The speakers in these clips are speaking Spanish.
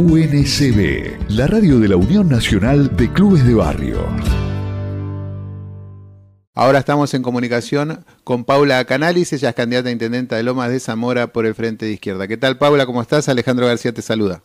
UNCB, la radio de la Unión Nacional de Clubes de Barrio. Ahora estamos en comunicación con Paula Canalis, ella es candidata a intendenta de Lomas de Zamora por el Frente de Izquierda. ¿Qué tal Paula? ¿Cómo estás? Alejandro García te saluda.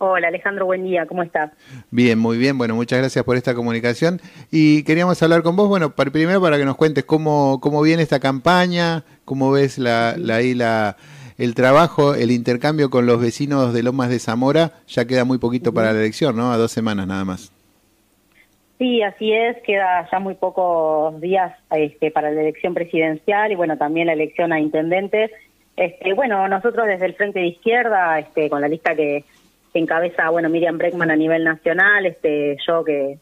Hola Alejandro, buen día, ¿cómo estás? Bien, muy bien, bueno, muchas gracias por esta comunicación y queríamos hablar con vos, bueno, primero para que nos cuentes cómo, cómo viene esta campaña, cómo ves la, la, la, el trabajo, el intercambio con los vecinos de Lomas de Zamora, ya queda muy poquito para la elección, ¿no? A dos semanas nada más. Sí, así es, queda ya muy pocos días este, para la elección presidencial y bueno, también la elección a intendentes. Este, bueno, nosotros desde el Frente de Izquierda, este, con la lista que encabeza, bueno, Miriam Breckman a nivel nacional, este, yo que,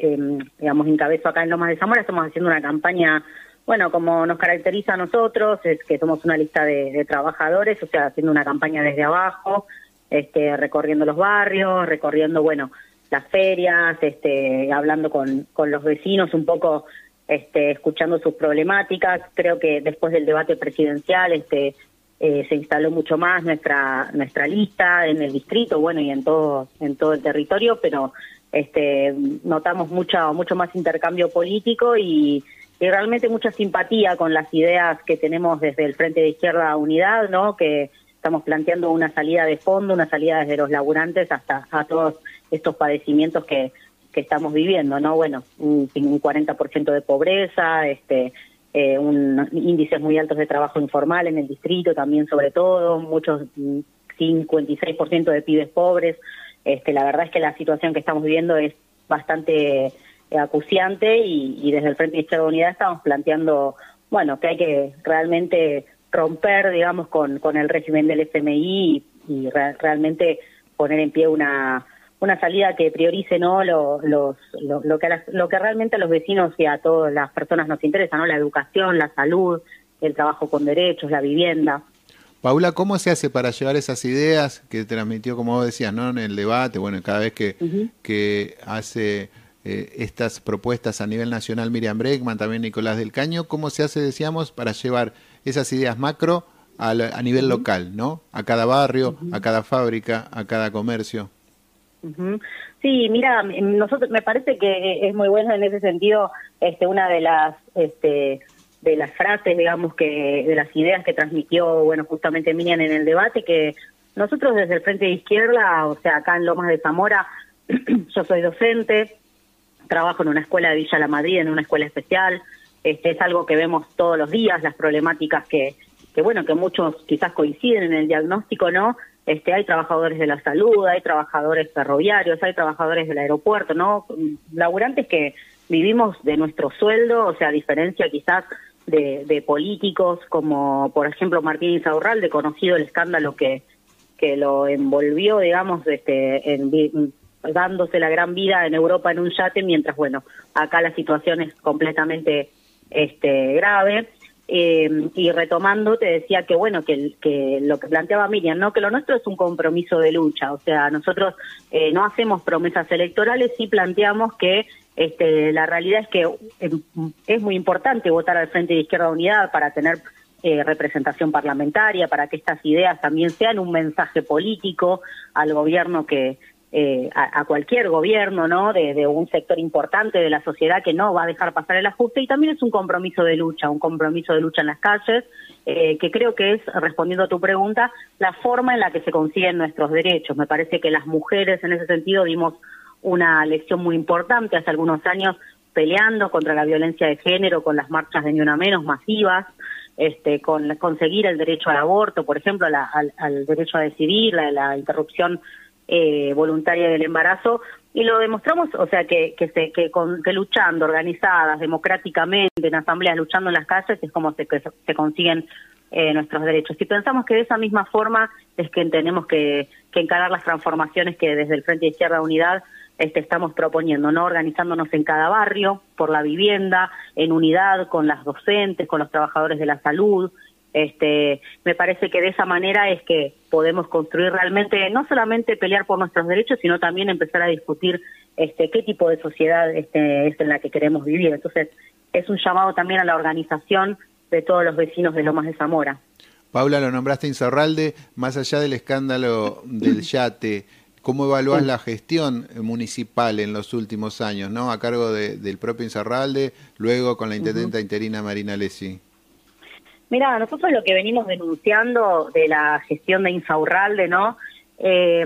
em, digamos, encabezo acá en Lomas de Zamora, estamos haciendo una campaña, bueno, como nos caracteriza a nosotros, es que somos una lista de, trabajadores, o sea, haciendo una campaña desde abajo, este, recorriendo los barrios, recorriendo, bueno, las ferias, este, hablando con, con los vecinos un poco, este, escuchando sus problemáticas. Creo que después del debate presidencial, este, eh, se instaló mucho más nuestra nuestra lista en el distrito, bueno y en todo en todo el territorio, pero este notamos mucho mucho más intercambio político y, y realmente mucha simpatía con las ideas que tenemos desde el Frente de Izquierda Unidad, ¿no? Que estamos planteando una salida de fondo, una salida desde los laburantes hasta a todos estos padecimientos que que estamos viviendo, ¿no? Bueno, un, un 40% de pobreza, este eh, un, índices muy altos de trabajo informal en el distrito también sobre todo, muchos 56% mm, de pibes pobres. Este, la verdad es que la situación que estamos viviendo es bastante acuciante y, desde el Frente de Izquierda Unidad estamos planteando, bueno, que hay que realmente romper, digamos, con, con el régimen del FMI y, realmente poner en pie una una salida que priorice no lo, lo, lo, que lo que realmente a los vecinos y a todas las personas nos interesa, no la educación, la salud, el trabajo con derechos, la vivienda. Paula, ¿cómo se hace para llevar esas ideas que transmitió, como vos decías, ¿no? en el debate? Bueno, cada vez que, que hace eh, estas propuestas a nivel nacional. Miriam Bregman, también Nicolás del Caño, ¿cómo se hace, decíamos, para llevar esas ideas macro a, a nivel local, ¿no? A cada barrio, a cada fábrica, a cada comercio. Sí, mira, nosotros me parece que es muy bueno en ese sentido, este, una de las, este, de las frases, digamos que, de las ideas que transmitió, bueno, justamente Miriam en el debate, que nosotros desde el Frente de Izquierda, o sea, acá en Lomas de Zamora, yo soy docente, trabajo en una escuela de Villa La Madrid, en una escuela especial, este, es algo que vemos todos los días, las problemáticas que, que bueno, que muchos quizás coinciden en el diagnóstico, ¿no? Este, hay trabajadores de la salud, hay trabajadores ferroviarios, hay trabajadores del aeropuerto, ¿no? Laburantes que vivimos de nuestro sueldo, o sea, a diferencia quizás de, de políticos como, por ejemplo, Martín Insaurralde, conocido el escándalo que, que lo envolvió, digamos, este, en, dándose la gran vida en Europa en un yate, mientras, bueno, acá la situación es completamente este, grave. Eh, y retomando, te decía que bueno, que, que lo que planteaba Miriam, ¿no? que lo nuestro es un compromiso de lucha, o sea, nosotros eh, no hacemos promesas electorales, sí planteamos que este, la realidad es que eh, es muy importante votar al Frente de Izquierda Unidad para tener representación parlamentaria, para que estas ideas también sean un mensaje político al gobierno que, eh, a, cualquier gobierno, ¿no? De, un sector importante de la sociedad que no va a dejar pasar el ajuste y también es un compromiso de lucha, un compromiso de lucha en las calles, eh, que creo que es, respondiendo a tu pregunta, la forma en la que se consiguen nuestros derechos. Me parece que las mujeres en ese sentido dimos una lección muy importante hace algunos años peleando contra la violencia de género con las marchas de Ni Una Menos masivas, este, con conseguir el derecho al aborto, por ejemplo, al, derecho a decidir, la, la interrupción eh, voluntaria del embarazo y lo demostramos, o sea, que, que, se, que, con, que luchando, organizadas, democráticamente, en asambleas, luchando en las calles, es como se, se consiguen eh, nuestros derechos. Y pensamos que de esa misma forma es que tenemos que, que encarar las transformaciones que desde el Frente de Izquierda Unidad este, estamos proponiendo, ¿no? Organizándonos en cada barrio, por la vivienda, en unidad con las docentes, con los trabajadores de la salud, este, me parece que de esa manera es que podemos construir realmente, no solamente pelear por nuestros derechos, sino también empezar a discutir este, qué tipo de sociedad este, es en la que queremos vivir. Entonces, es un llamado también a la organización de todos los vecinos de Lomas de Zamora. Paula, lo nombraste Insaurralde, más allá del escándalo del yate, ¿Cómo evaluás la gestión municipal en los últimos años, ¿no? A cargo del propio Inzarralde, luego con la intendenta interina Marina Lesi. Mira, nosotros lo que venimos denunciando de la gestión de Insaurralde, ¿no? Eh,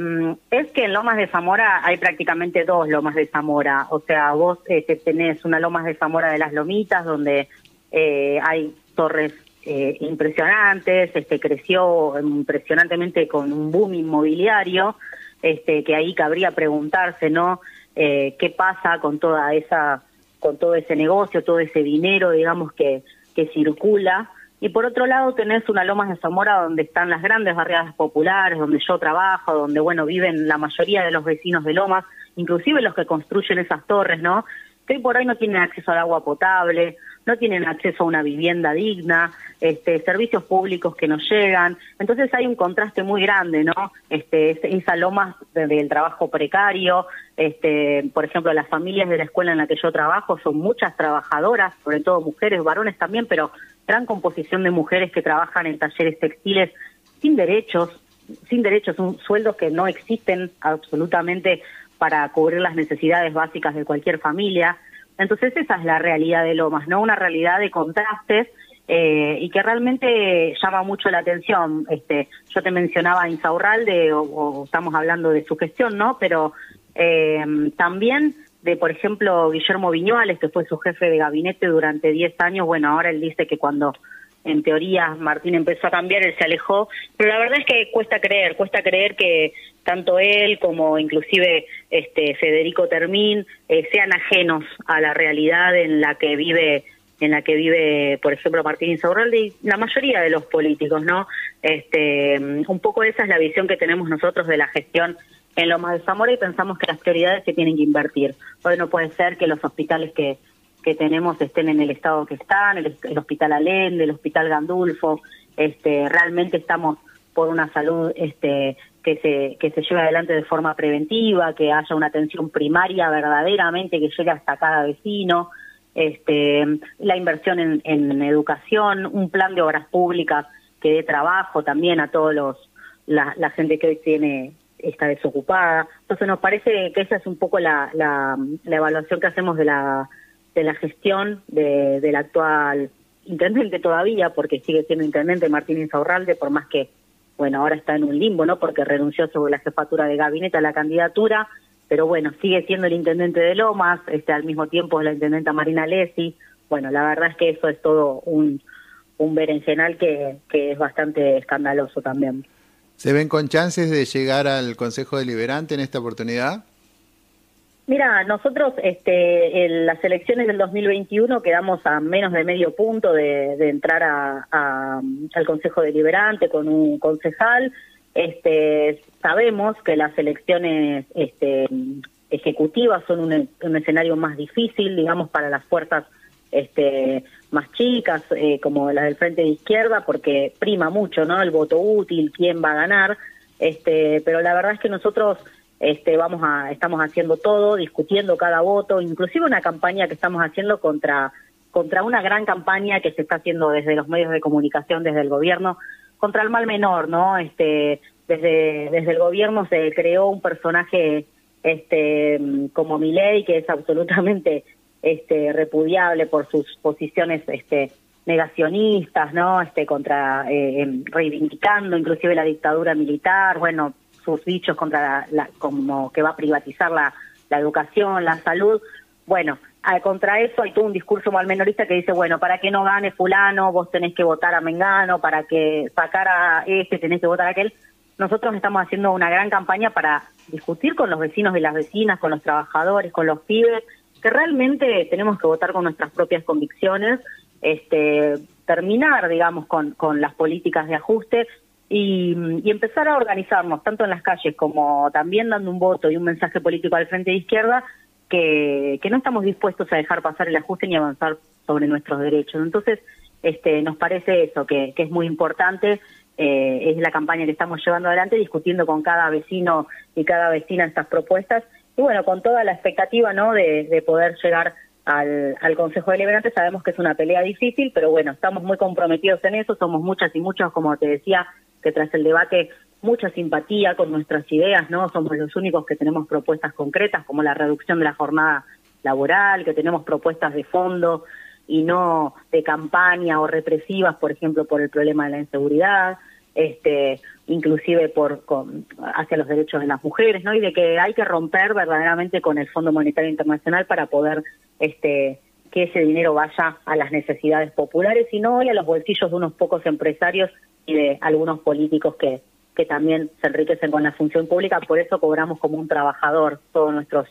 es que en Lomas de Zamora hay prácticamente dos Lomas de Zamora. O sea, vos este, tenés una Lomas de Zamora de las Lomitas, donde eh, hay torres eh, impresionantes, este, creció impresionantemente con un boom inmobiliario, este, que ahí cabría preguntarse, ¿no? Eh, ¿Qué pasa con toda esa, con todo ese negocio, todo ese dinero, digamos, que, que circula? Y por otro lado tenés una Lomas de Zamora donde están las grandes barriadas populares, donde yo trabajo, donde, bueno, viven la mayoría de los vecinos de Lomas, inclusive los que construyen esas torres, ¿no? Que por hoy no tienen acceso al agua potable, no tienen acceso a una vivienda digna, este, servicios públicos que no llegan. Entonces hay un contraste muy grande, ¿no? Este, esa loma del trabajo precario, este, por ejemplo, las familias de la escuela en la que yo trabajo son muchas trabajadoras, sobre todo mujeres, varones también, pero gran composición de mujeres que trabajan en talleres textiles sin derechos, sin derechos, sueldos que no existen absolutamente para cubrir las necesidades básicas de cualquier familia. Entonces esa es la realidad de Lomas, ¿no? Una realidad de contrastes eh, y que realmente llama mucho la atención. Este, yo te mencionaba Insaurralde o, o estamos hablando de su gestión, ¿no? Pero eh, también de, por ejemplo, Guillermo Viñuales, que fue su jefe de gabinete durante 10 años. Bueno, ahora él dice que cuando en teoría Martín empezó a cambiar, él se alejó, pero la verdad es que cuesta creer, cuesta creer que tanto él como inclusive este Federico Termín eh, sean ajenos a la realidad en la que vive en la que vive, por ejemplo, Martín Insaurralde y la mayoría de los políticos, ¿no? Este, un poco esa es la visión que tenemos nosotros de la gestión en Lomas de Zamora y pensamos que las prioridades se tienen que invertir. Hoy no puede ser que los hospitales que que tenemos estén en el estado que están, el, Hospital Alende, el Hospital Gandulfo, este, realmente estamos por una salud este, que se que se lleve adelante de forma preventiva, que haya una atención primaria verdaderamente que llegue hasta cada vecino, este, la inversión en, en educación, un plan de obras públicas que dé trabajo también a todos los la, la gente que hoy tiene está desocupada. Entonces nos parece que esa es un poco la, la, la evaluación que hacemos de la de la gestión de, del actual intendente todavía, porque sigue siendo intendente Martín Insaurralde, por más que, bueno, ahora está en un limbo, ¿no? Porque renunció sobre la jefatura de gabinete a la candidatura, pero bueno, sigue siendo el intendente de Lomas, este, al mismo tiempo la intendenta Marina Lesi. Bueno, la verdad es que eso es todo un, un berenjenal que, que es bastante escandaloso también. ¿Se ven con chances de llegar al Consejo Deliberante en esta oportunidad? Mira, nosotros este, en las elecciones del 2021 quedamos a menos de medio punto de, entrar a, al Consejo Deliberante con un concejal. Este, sabemos que las elecciones este, ejecutivas son un, escenario más difícil, digamos, para las fuerzas este, más chicas, eh, como las del Frente de Izquierda, porque prima mucho, ¿no? El voto útil, quién va a ganar. Este, pero la verdad es que nosotros este, vamos a, estamos haciendo todo, discutiendo cada voto, inclusive una campaña que estamos haciendo contra, contra una gran campaña que se está haciendo desde los medios de comunicación, desde el gobierno, contra el mal menor, ¿no? Este, desde, desde el gobierno se creó un personaje este, como Milei que es absolutamente este, repudiable por sus posiciones este, negacionistas, ¿no? Este, contra, eh, reivindicando inclusive la dictadura militar, bueno, sus dichos contra la, como que va a privatizar la, la educación, la salud. Bueno, contra eso hay todo un discurso mal menorista que dice, bueno, para que no gane fulano, vos tenés que votar a Mengano, para que sacar a este tenés que votar a aquel. Nosotros estamos haciendo una gran campaña para discutir con los vecinos y las vecinas, con los trabajadores, con los pibes, que realmente tenemos que votar con nuestras propias convicciones, este, terminar, digamos, con, las políticas de ajuste y, empezar a organizarnos, tanto en las calles como también dando un voto y un mensaje político al frente de izquierda, que, que no estamos dispuestos a dejar pasar el ajuste ni avanzar sobre nuestros derechos. Entonces, este, nos parece eso, que, que es muy importante, eh, es la campaña que estamos llevando adelante, discutiendo con cada vecino y cada vecina estas propuestas, y bueno, con toda la expectativa ¿no? de, de poder llegar al, al Consejo Deliberante, sabemos que es una pelea difícil, pero bueno, estamos muy comprometidos en eso, somos muchas y muchos, como te decía, que tras el debate mucha simpatía con nuestras ideas, ¿no? Somos los únicos que tenemos propuestas concretas como la reducción de la jornada laboral, que tenemos propuestas de fondo y no de campaña o represivas, por ejemplo, por el problema de la inseguridad, este, inclusive por hacia los derechos de las mujeres, ¿no? Y de que hay que romper verdaderamente con el Fondo Monetario Internacional para poder este que ese dinero vaya a las necesidades populares y no a los bolsillos de unos pocos empresarios y de algunos políticos que que también se enriquecen con la función pública, por eso cobramos como un trabajador, todos nuestros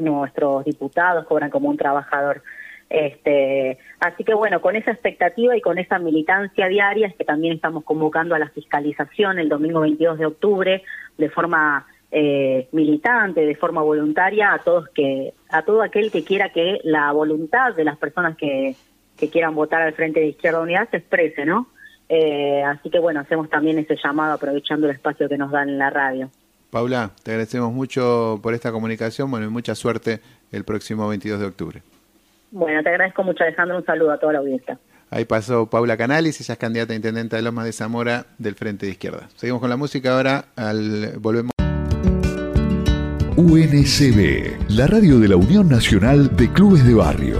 nuestros diputados cobran como un trabajador. Este, así que bueno, con esa expectativa y con esa militancia diaria es que también estamos convocando a la fiscalización el domingo 22 de octubre de forma eh, militante, de forma voluntaria a todos que a todo aquel que quiera que la voluntad de las personas que, que quieran votar al Frente de Izquierda Unidad se exprese, ¿no? Eh, así que bueno, hacemos también ese llamado aprovechando el espacio que nos dan en la radio. Paula, te agradecemos mucho por esta comunicación, bueno, y mucha suerte el próximo 22 de octubre. Bueno, te agradezco mucho, Alejandro, un saludo a toda la audiencia. Ahí pasó Paula Canalis, ella es candidata a intendente de Lomas de Zamora del Frente de Izquierda. Seguimos con la música ahora, al, volvemos. UNCB, la radio de la Unión Nacional de Clubes de Barrio.